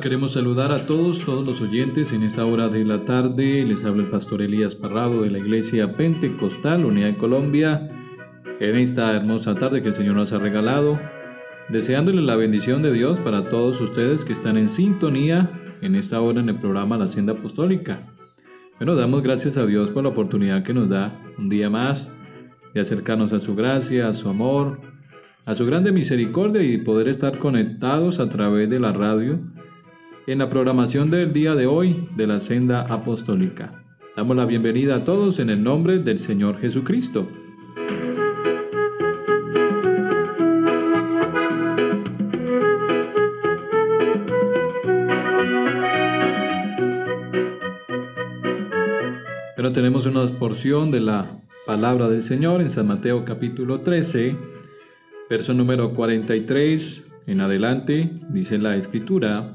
Queremos saludar a todos, todos los oyentes en esta hora de la tarde. Les habla el pastor Elías Parrado de la Iglesia Pentecostal, Unidad de Colombia, en esta hermosa tarde que el Señor nos ha regalado, deseándole la bendición de Dios para todos ustedes que están en sintonía en esta hora en el programa La Senda Apostólica. Bueno, damos gracias a Dios por la oportunidad que nos da un día más de acercarnos a su gracia, a su amor, a su grande misericordia y poder estar conectados a través de la radio en la programación del día de hoy de la Senda Apostólica. Damos la bienvenida a todos en el nombre del Señor Jesucristo. Pero tenemos una porción de la palabra del Señor en San Mateo capítulo 13, verso número 43 en adelante, dice la escritura,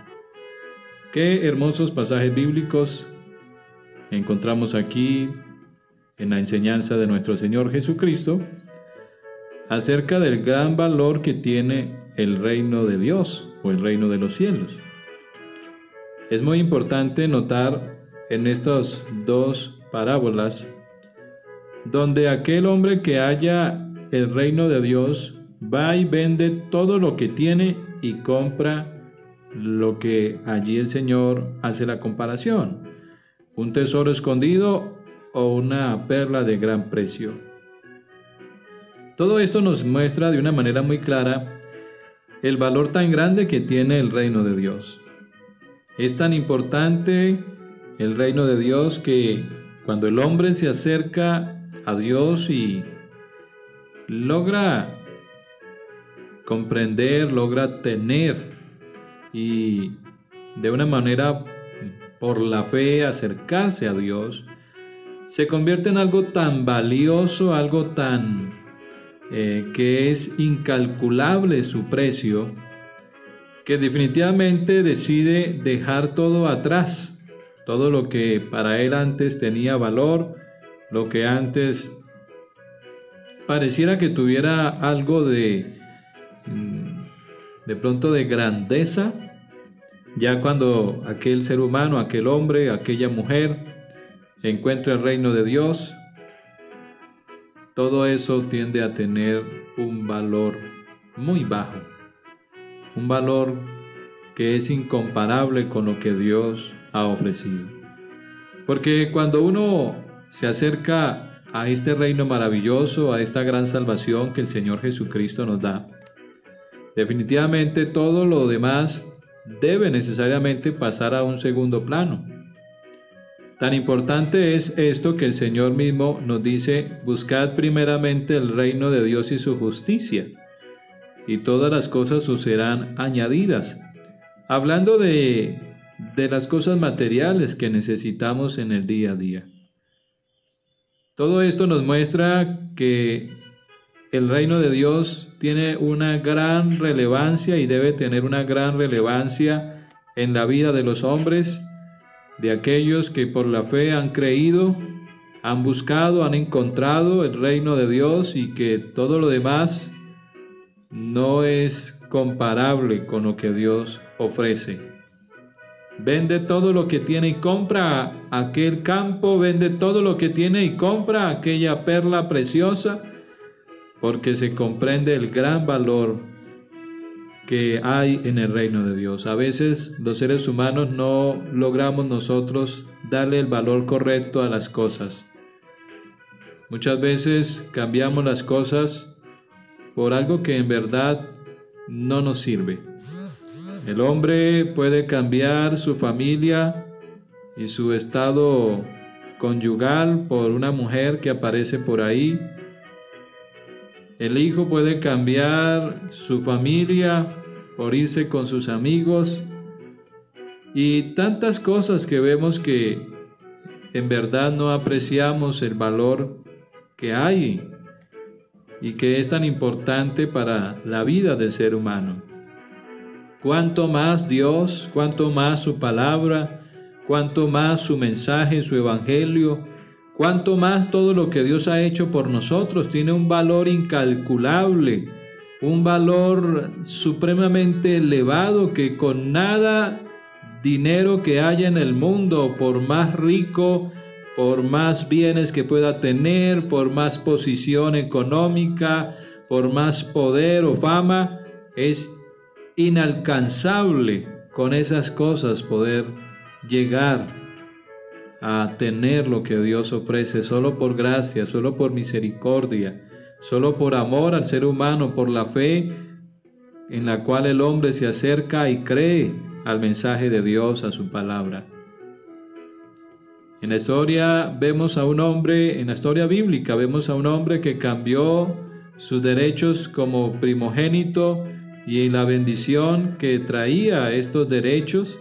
Qué hermosos pasajes bíblicos encontramos aquí en la enseñanza de nuestro Señor Jesucristo acerca del gran valor que tiene el reino de Dios o el reino de los cielos. Es muy importante notar en estas dos parábolas donde aquel hombre que haya el reino de Dios va y vende todo lo que tiene y compra lo que allí el Señor hace la comparación, un tesoro escondido o una perla de gran precio. Todo esto nos muestra de una manera muy clara el valor tan grande que tiene el reino de Dios. Es tan importante el reino de Dios que cuando el hombre se acerca a Dios y logra comprender, logra tener y de una manera por la fe acercarse a Dios, se convierte en algo tan valioso, algo tan eh, que es incalculable su precio, que definitivamente decide dejar todo atrás, todo lo que para él antes tenía valor, lo que antes pareciera que tuviera algo de mm, de pronto de grandeza, ya cuando aquel ser humano, aquel hombre, aquella mujer encuentra el reino de Dios, todo eso tiende a tener un valor muy bajo, un valor que es incomparable con lo que Dios ha ofrecido. Porque cuando uno se acerca a este reino maravilloso, a esta gran salvación que el Señor Jesucristo nos da, Definitivamente todo lo demás debe necesariamente pasar a un segundo plano. Tan importante es esto que el Señor mismo nos dice, buscad primeramente el reino de Dios y su justicia, y todas las cosas os serán añadidas. Hablando de, de las cosas materiales que necesitamos en el día a día. Todo esto nos muestra que el reino de Dios tiene una gran relevancia y debe tener una gran relevancia en la vida de los hombres, de aquellos que por la fe han creído, han buscado, han encontrado el reino de Dios y que todo lo demás no es comparable con lo que Dios ofrece. Vende todo lo que tiene y compra aquel campo, vende todo lo que tiene y compra aquella perla preciosa porque se comprende el gran valor que hay en el reino de Dios. A veces los seres humanos no logramos nosotros darle el valor correcto a las cosas. Muchas veces cambiamos las cosas por algo que en verdad no nos sirve. El hombre puede cambiar su familia y su estado conyugal por una mujer que aparece por ahí el hijo puede cambiar su familia por irse con sus amigos y tantas cosas que vemos que en verdad no apreciamos el valor que hay y que es tan importante para la vida del ser humano. Cuanto más Dios, cuanto más su palabra, cuanto más su mensaje, su evangelio, cuanto más todo lo que Dios ha hecho por nosotros tiene un valor incalculable, un valor supremamente elevado que con nada dinero que haya en el mundo, por más rico, por más bienes que pueda tener, por más posición económica, por más poder o fama, es inalcanzable con esas cosas poder llegar a tener lo que Dios ofrece solo por gracia, solo por misericordia, solo por amor al ser humano, por la fe en la cual el hombre se acerca y cree al mensaje de Dios, a su palabra. En la historia vemos a un hombre, en la historia bíblica vemos a un hombre que cambió sus derechos como primogénito y la bendición que traía estos derechos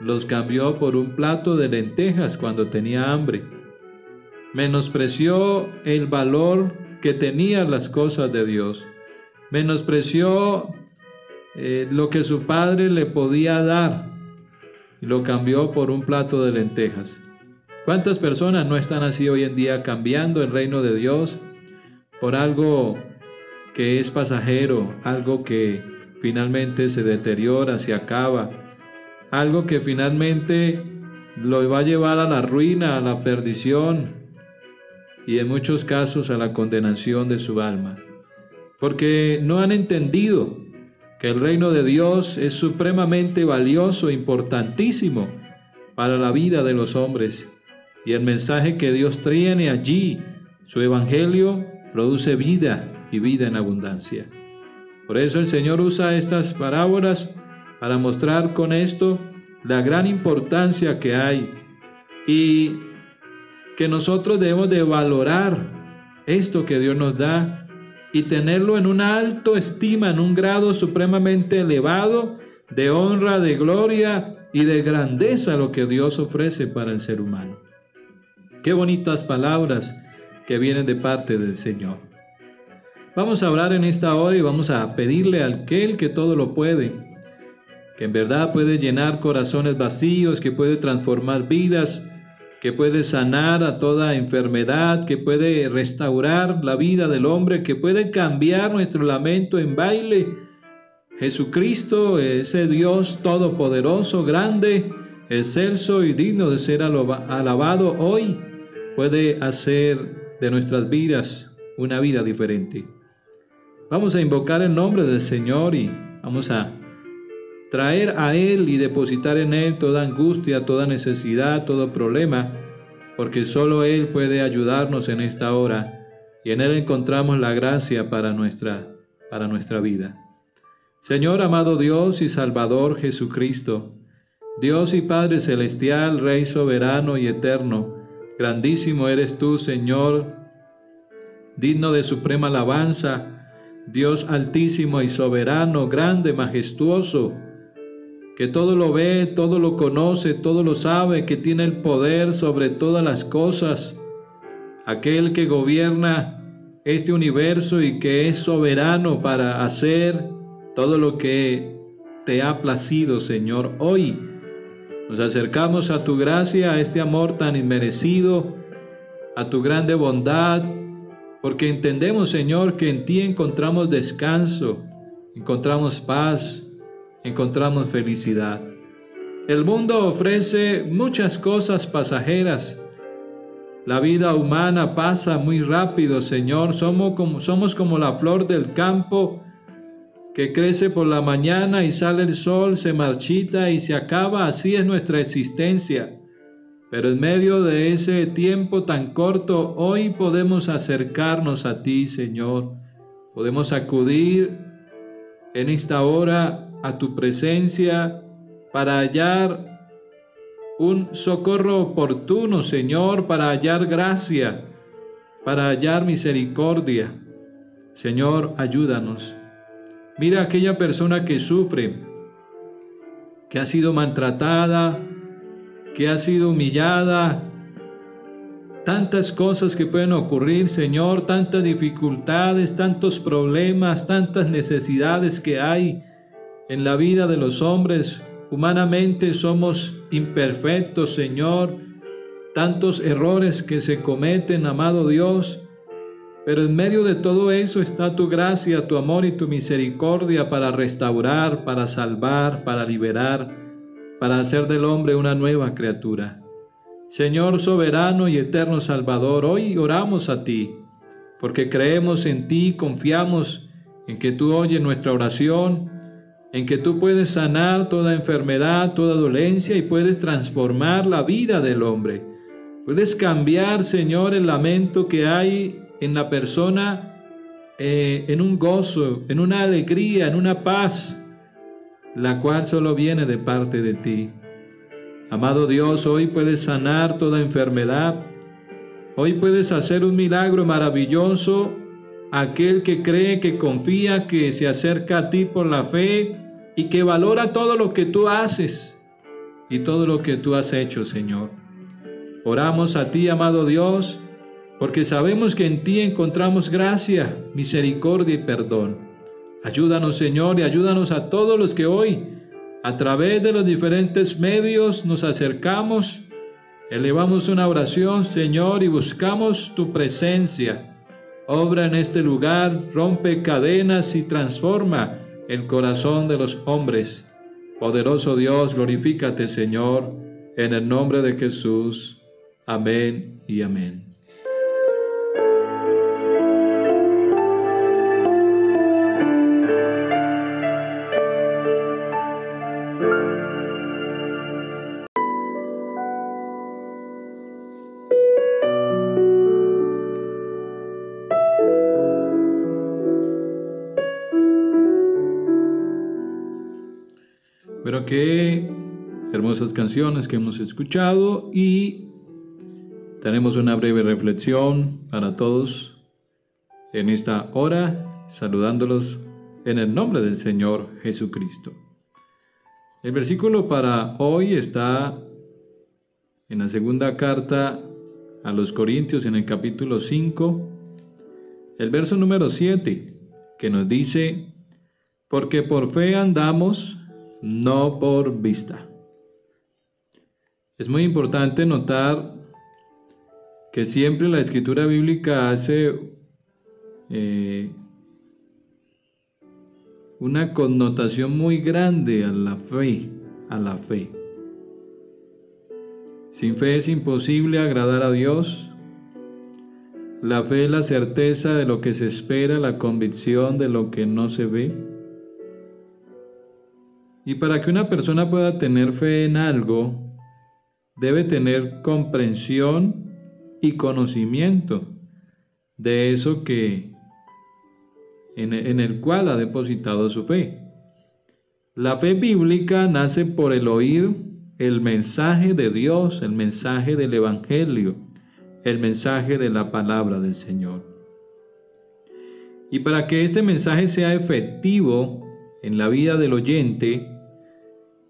los cambió por un plato de lentejas cuando tenía hambre. Menospreció el valor que tenían las cosas de Dios. Menospreció eh, lo que su padre le podía dar y lo cambió por un plato de lentejas. ¿Cuántas personas no están así hoy en día cambiando el reino de Dios por algo que es pasajero, algo que finalmente se deteriora, se acaba, algo que finalmente lo va a llevar a la ruina, a la perdición y en muchos casos a la condenación de su alma? Porque no han entendido que el reino de Dios es supremamente valioso, importantísimo para la vida de los hombres. Y el mensaje que Dios tiene allí, su evangelio, produce vida y vida en abundancia. Por eso el Señor usa estas parábolas para mostrar con esto la gran importancia que hay y que nosotros debemos de valorar esto que Dios nos da y tenerlo en una alta estima, en un grado supremamente elevado de honra, de gloria y de grandeza lo que Dios ofrece para el ser humano. Qué bonitas palabras que vienen de parte del Señor. Vamos a hablar en esta hora y vamos a pedirle al aquel que todo lo puede, en verdad puede llenar corazones vacíos, que puede transformar vidas, que puede sanar a toda enfermedad, que puede restaurar la vida del hombre, que puede cambiar nuestro lamento en baile. Jesucristo, ese Dios todopoderoso, grande, excelso y digno de ser alabado hoy, puede hacer de nuestras vidas una vida diferente. Vamos a invocar el nombre del Señor y vamos a traer a Él y depositar en Él toda angustia, toda necesidad, todo problema, porque solo Él puede ayudarnos en esta hora y en Él encontramos la gracia para nuestra, para nuestra vida. Señor amado Dios y Salvador Jesucristo, Dios y Padre Celestial, Rey soberano y eterno, grandísimo eres tú, Señor, digno de suprema alabanza, Dios altísimo y soberano, grande, majestuoso, que todo lo ve, todo lo conoce, todo lo sabe, que tiene el poder sobre todas las cosas, aquel que gobierna este universo y que es soberano para hacer todo lo que te ha placido, Señor. Hoy nos acercamos a tu gracia, a este amor tan inmerecido, a tu grande bondad, porque entendemos, Señor, que en ti encontramos descanso, encontramos paz, encontramos felicidad. El mundo ofrece muchas cosas pasajeras. La vida humana pasa muy rápido, Señor. Somos como, somos como la flor del campo que crece por la mañana y sale el sol, se marchita y se acaba. Así es nuestra existencia. Pero en medio de ese tiempo tan corto, hoy podemos acercarnos a ti, Señor. Podemos acudir en esta hora a tu presencia para hallar un socorro oportuno, Señor, para hallar gracia, para hallar misericordia. Señor, ayúdanos. Mira aquella persona que sufre, que ha sido maltratada, que ha sido humillada, tantas cosas que pueden ocurrir, Señor, tantas dificultades, tantos problemas, tantas necesidades que hay en la vida de los hombres. Humanamente somos imperfectos, Señor, tantos errores que se cometen, amado Dios, pero en medio de todo eso está tu gracia, tu amor y tu misericordia para restaurar, para salvar, para liberar, para hacer del hombre una nueva criatura. Señor soberano y eterno Salvador, hoy oramos a ti, porque creemos en ti, confiamos en que tú oyes nuestra oración, en que tú puedes sanar toda enfermedad, toda dolencia y puedes transformar la vida del hombre. Puedes cambiar, Señor, el lamento que hay en la persona eh, en un gozo, en una alegría, en una paz, la cual solo viene de parte de ti. Amado Dios, hoy puedes sanar toda enfermedad. Hoy puedes hacer un milagro maravilloso. Aquel que cree, que confía, que se acerca a ti por la fe y que valora todo lo que tú haces y todo lo que tú has hecho, Señor. Oramos a ti, amado Dios, porque sabemos que en ti encontramos gracia, misericordia y perdón. Ayúdanos, Señor, y ayúdanos a todos los que hoy, a través de los diferentes medios, nos acercamos, elevamos una oración, Señor, y buscamos tu presencia. Obra en este lugar, rompe cadenas y transforma el corazón de los hombres. Poderoso Dios, glorifícate, Señor, en el nombre de Jesús. Amén y amén. Hermosas canciones que hemos escuchado y tenemos una breve reflexión para todos en esta hora, saludándolos en el nombre del Señor Jesucristo. El versículo para hoy está en la segunda carta a los Corintios en el capítulo 5, el verso número 7, que nos dice, porque por fe andamos no por vista. Es muy importante notar que siempre la escritura bíblica hace eh, una connotación muy grande a la fe, a la fe. Sin fe es imposible agradar a Dios. La fe es la certeza de lo que se espera, la convicción de lo que no se ve. Y para que una persona pueda tener fe en algo, debe tener comprensión y conocimiento de eso que en, en, el cual ha depositado su fe. La fe bíblica nace por el oír el mensaje de Dios, el mensaje del Evangelio, el mensaje de la palabra del Señor. Y para que este mensaje sea efectivo en la vida del oyente,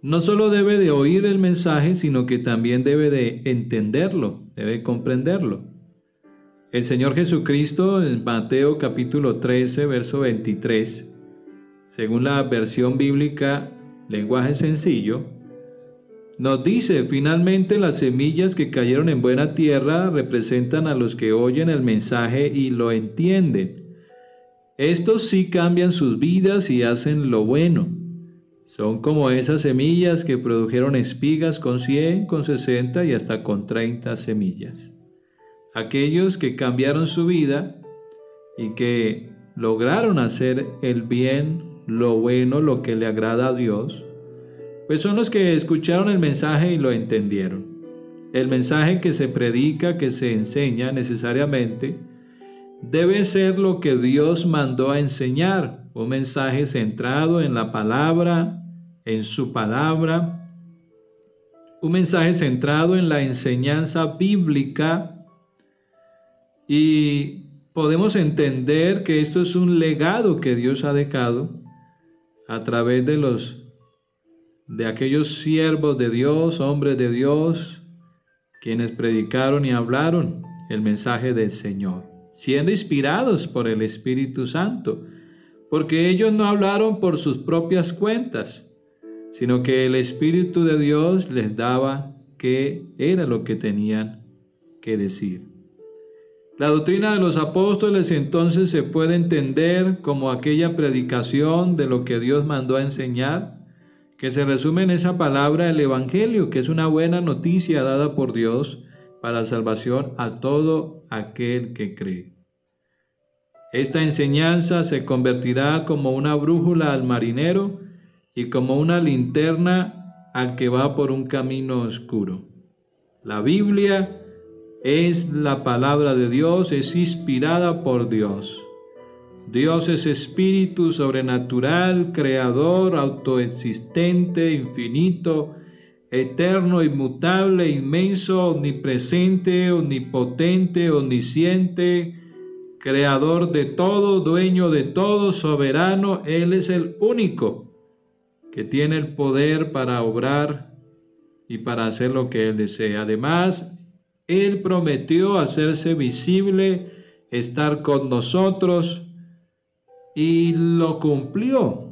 no solo debe de oír el mensaje, sino que también debe de entenderlo, debe comprenderlo. El Señor Jesucristo en Mateo capítulo 13, verso 23, según la versión bíblica lenguaje sencillo, nos dice, finalmente las semillas que cayeron en buena tierra representan a los que oyen el mensaje y lo entienden. Estos sí cambian sus vidas y hacen lo bueno son como esas semillas que produjeron espigas con 100, con 60 y hasta con 30 semillas. Aquellos que cambiaron su vida y que lograron hacer el bien, lo bueno, lo que le agrada a Dios, pues son los que escucharon el mensaje y lo entendieron. El mensaje que se predica, que se enseña necesariamente, debe ser lo que Dios mandó a enseñar, un mensaje centrado en la palabra, en su palabra, un mensaje centrado en la enseñanza bíblica. Y podemos entender que esto es un legado que Dios ha dejado a través de los de aquellos siervos de Dios, hombres de Dios, quienes predicaron y hablaron el mensaje del Señor, siendo inspirados por el Espíritu Santo, porque ellos no hablaron por sus propias cuentas, sino que el Espíritu de Dios les daba qué era lo que tenían que decir. La doctrina de los apóstoles entonces se puede entender como aquella predicación de lo que Dios mandó a enseñar, que se resume en esa palabra el Evangelio, que es una buena noticia dada por Dios para salvación a todo aquel que cree. Esta enseñanza se convertirá como una brújula al marinero y como una linterna al que va por un camino oscuro. La Biblia es la palabra de Dios, es inspirada por Dios. Dios es espíritu sobrenatural, creador, autoexistente, infinito, eterno, inmutable, inmenso, omnipresente, omnipotente, omnisciente, creador de todo, dueño de todo, soberano. Él es el único que tiene el poder para obrar y para hacer lo que Él desea. Además, Él prometió hacerse visible, estar con nosotros, y lo cumplió.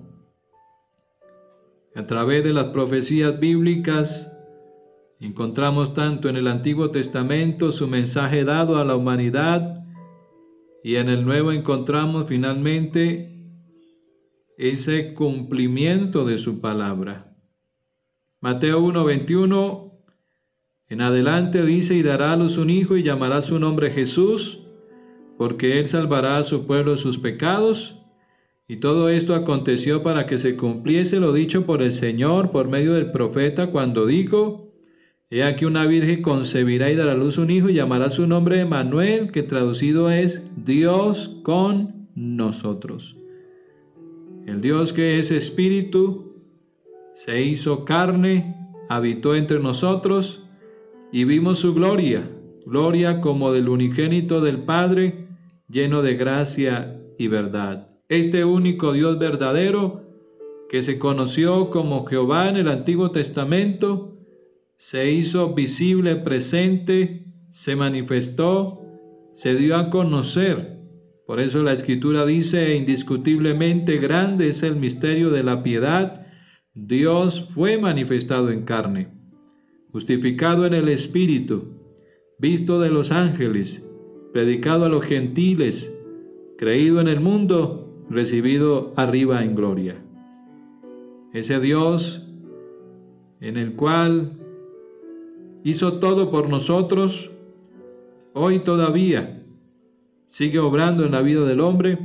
A través de las profecías bíblicas encontramos tanto en el Antiguo Testamento su mensaje dado a la humanidad y en el Nuevo encontramos finalmente ese cumplimiento de su palabra. Mateo 1:21 en adelante dice y dará a luz un hijo y llamará su nombre Jesús, porque él salvará a su pueblo de sus pecados. Y todo esto aconteció para que se cumpliese lo dicho por el Señor por medio del profeta cuando dijo, He aquí una virgen concebirá y dará a luz un hijo y llamará su nombre Manuel, que traducido es Dios con nosotros. El Dios que es espíritu se hizo carne, habitó entre nosotros y vimos su gloria, gloria como del unigénito del Padre, lleno de gracia y verdad este único Dios verdadero, que se conoció como Jehová en el Antiguo Testamento, se hizo visible, presente, se manifestó, se dio a conocer. Por eso la Escritura dice indiscutiblemente grande es el misterio de la piedad. Dios fue manifestado en carne, justificado en el Espíritu, visto de los ángeles, predicado a los gentiles, creído en el mundo recibido arriba en gloria. Ese Dios en el cual hizo todo por nosotros, hoy todavía sigue obrando en la vida del hombre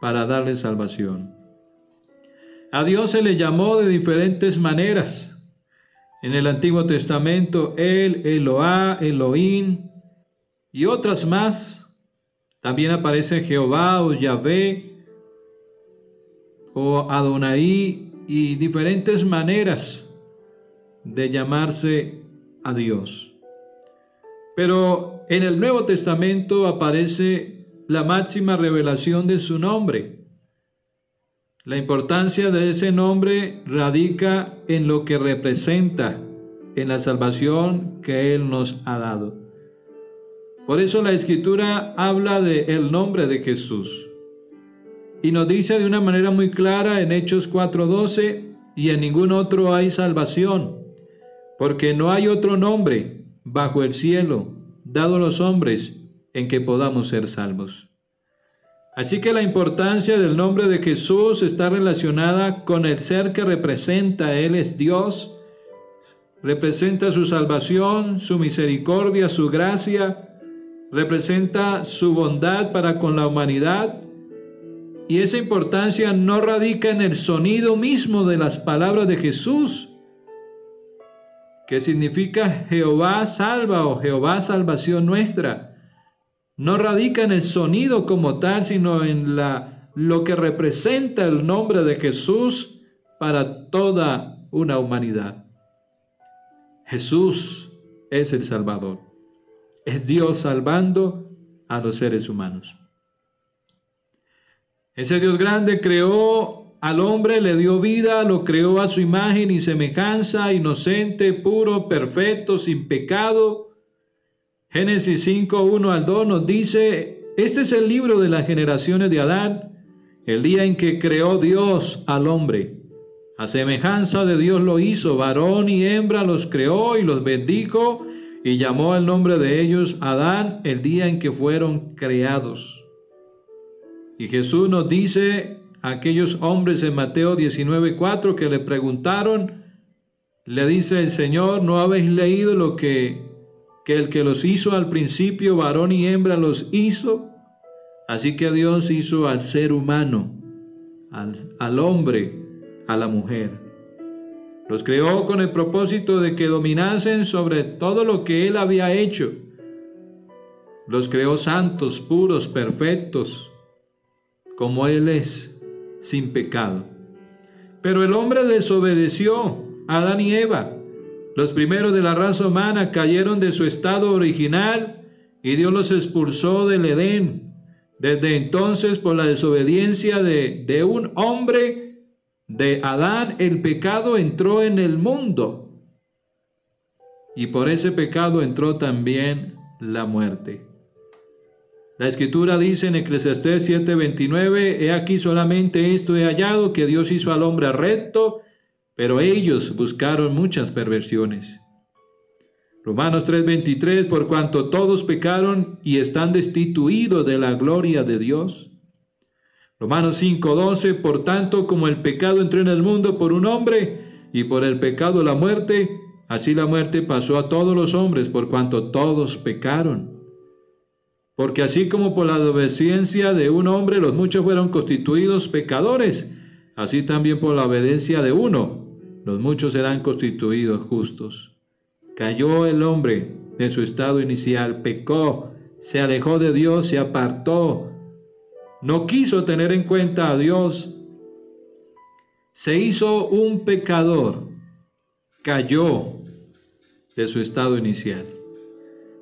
para darle salvación. A Dios se le llamó de diferentes maneras. En el Antiguo Testamento, El, Eloá, Elohim y otras más. También aparece Jehová o Yahvé o Adonai y diferentes maneras de llamarse a Dios. Pero en el Nuevo Testamento aparece la máxima revelación de su nombre. La importancia de ese nombre radica en lo que representa, en la salvación que Él nos ha dado. Por eso la escritura habla de el nombre de Jesús. Y nos dice de una manera muy clara en Hechos 4:12, y en ningún otro hay salvación, porque no hay otro nombre bajo el cielo dado a los hombres en que podamos ser salvos. Así que la importancia del nombre de Jesús está relacionada con el ser que representa. Él es Dios, representa su salvación, su misericordia, su gracia, representa su bondad para con la humanidad y esa importancia no radica en el sonido mismo de las palabras de Jesús, que significa Jehová salva o Jehová salvación nuestra. No radica en el sonido como tal, sino en la, lo que representa el nombre de Jesús para toda una humanidad. Jesús es el Salvador. Es Dios salvando a los seres humanos. Ese Dios grande creó al hombre le dio vida, lo creó a su imagen y semejanza, inocente, puro, perfecto, sin pecado. Génesis 5, 1 al 2 nos dice, este es el libro de las generaciones de Adán, el día en que creó Dios al hombre. A semejanza de Dios lo hizo, varón y hembra los creó y los bendijo y llamó el nombre de ellos Adán el día en que fueron creados. Y Jesús nos dice a aquellos hombres en Mateo 19:4 que le preguntaron, le dice el Señor, ¿no habéis leído lo que, que el que los hizo al principio, varón y hembra, los hizo? Así que Dios hizo al ser humano, al, hombre, a la mujer. Los creó con el propósito de que dominasen sobre todo lo que Él había hecho. Los creó santos, puros, perfectos, como Él es, sin pecado. Pero el hombre desobedeció, Adán y Eva. Los primeros de la raza humana cayeron de su estado original y Dios los expulsó del Edén. Desde entonces, por la desobediencia de, de un hombre, de Adán, el pecado entró en el mundo. Y por ese pecado entró también la muerte. La escritura dice en Eclesiastés 7:29, he aquí solamente esto he hallado, que Dios hizo al hombre recto, pero ellos buscaron muchas perversiones. Romanos 3:23, por cuanto todos pecaron y están destituidos de la gloria de Dios. Romanos 5:12, por tanto como el pecado entró en el mundo por un hombre y por el pecado la muerte, así la muerte pasó a todos los hombres por cuanto todos pecaron. Porque así como por la obediencia de un hombre los muchos fueron constituidos pecadores, así también por la obediencia de uno los muchos serán constituidos justos. Cayó el hombre de su estado inicial, pecó, se alejó de Dios, se apartó, no quiso tener en cuenta a Dios, se hizo un pecador, cayó de su estado inicial.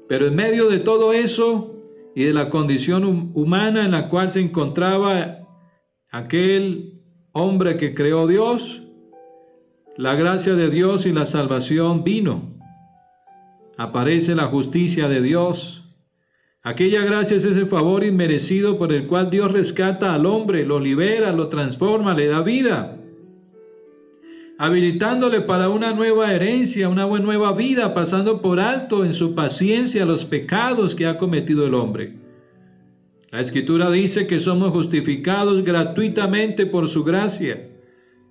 Pero en medio de todo eso y de la condición humana en la cual se encontraba aquel hombre que creó Dios, la gracia de Dios y la salvación vino aparece la justicia de Dios. Aquella gracia es ese favor inmerecido por el cual Dios rescata al hombre, lo libera, lo transforma, le da vida, habilitándole para una nueva herencia, una nueva vida, pasando por alto en su paciencia los pecados que ha cometido el hombre. La escritura dice que somos justificados gratuitamente por su gracia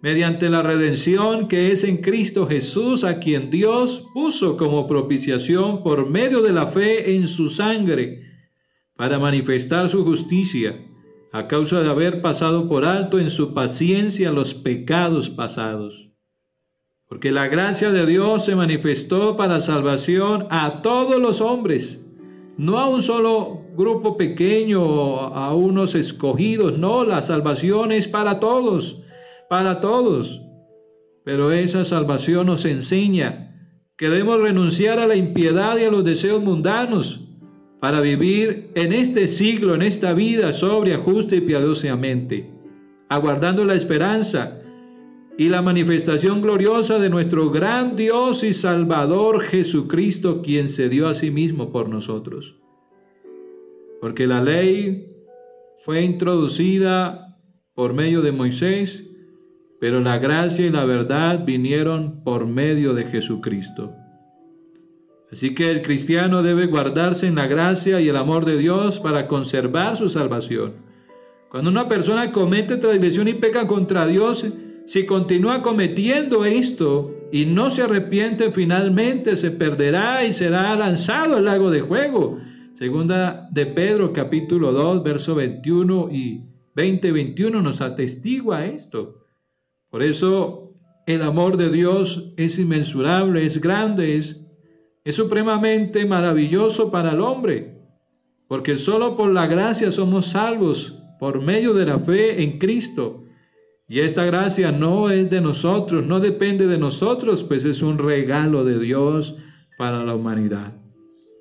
mediante la redención que es en Cristo Jesús, a quien Dios puso como propiciación por medio de la fe en su sangre, para manifestar su justicia, a causa de haber pasado por alto en su paciencia los pecados pasados. Porque la gracia de Dios se manifestó para salvación a todos los hombres, no a un solo grupo pequeño, a unos escogidos, no, la salvación es para todos para todos. Pero esa salvación nos enseña que debemos renunciar a la impiedad y a los deseos mundanos para vivir en este siglo, en esta vida sobria, justa y piadosamente, aguardando la esperanza y la manifestación gloriosa de nuestro gran Dios y Salvador Jesucristo, quien se dio a sí mismo por nosotros. Porque la ley fue introducida por medio de Moisés, pero la gracia y la verdad vinieron por medio de Jesucristo. Así que el cristiano debe guardarse en la gracia y el amor de Dios para conservar su salvación. Cuando una persona comete transgresión y peca contra Dios, si continúa cometiendo esto y no se arrepiente, finalmente se perderá y será lanzado al lago de juego. Segunda de Pedro capítulo 2, verso 21 y 20-21 nos atestigua esto. Por eso el amor de Dios es inmensurable, es grande, es, supremamente maravilloso para el hombre, porque solo por la gracia somos salvos, por medio de la fe en Cristo. Y esta gracia no es de nosotros, no depende de nosotros, pues es un regalo de Dios para la humanidad.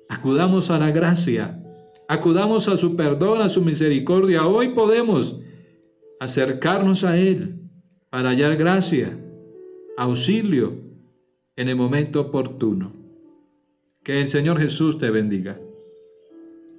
Acudamos a la gracia, acudamos a su perdón, a su misericordia. Hoy podemos acercarnos a Él para hallar gracia, auxilio en el momento oportuno. Que el Señor Jesús te bendiga.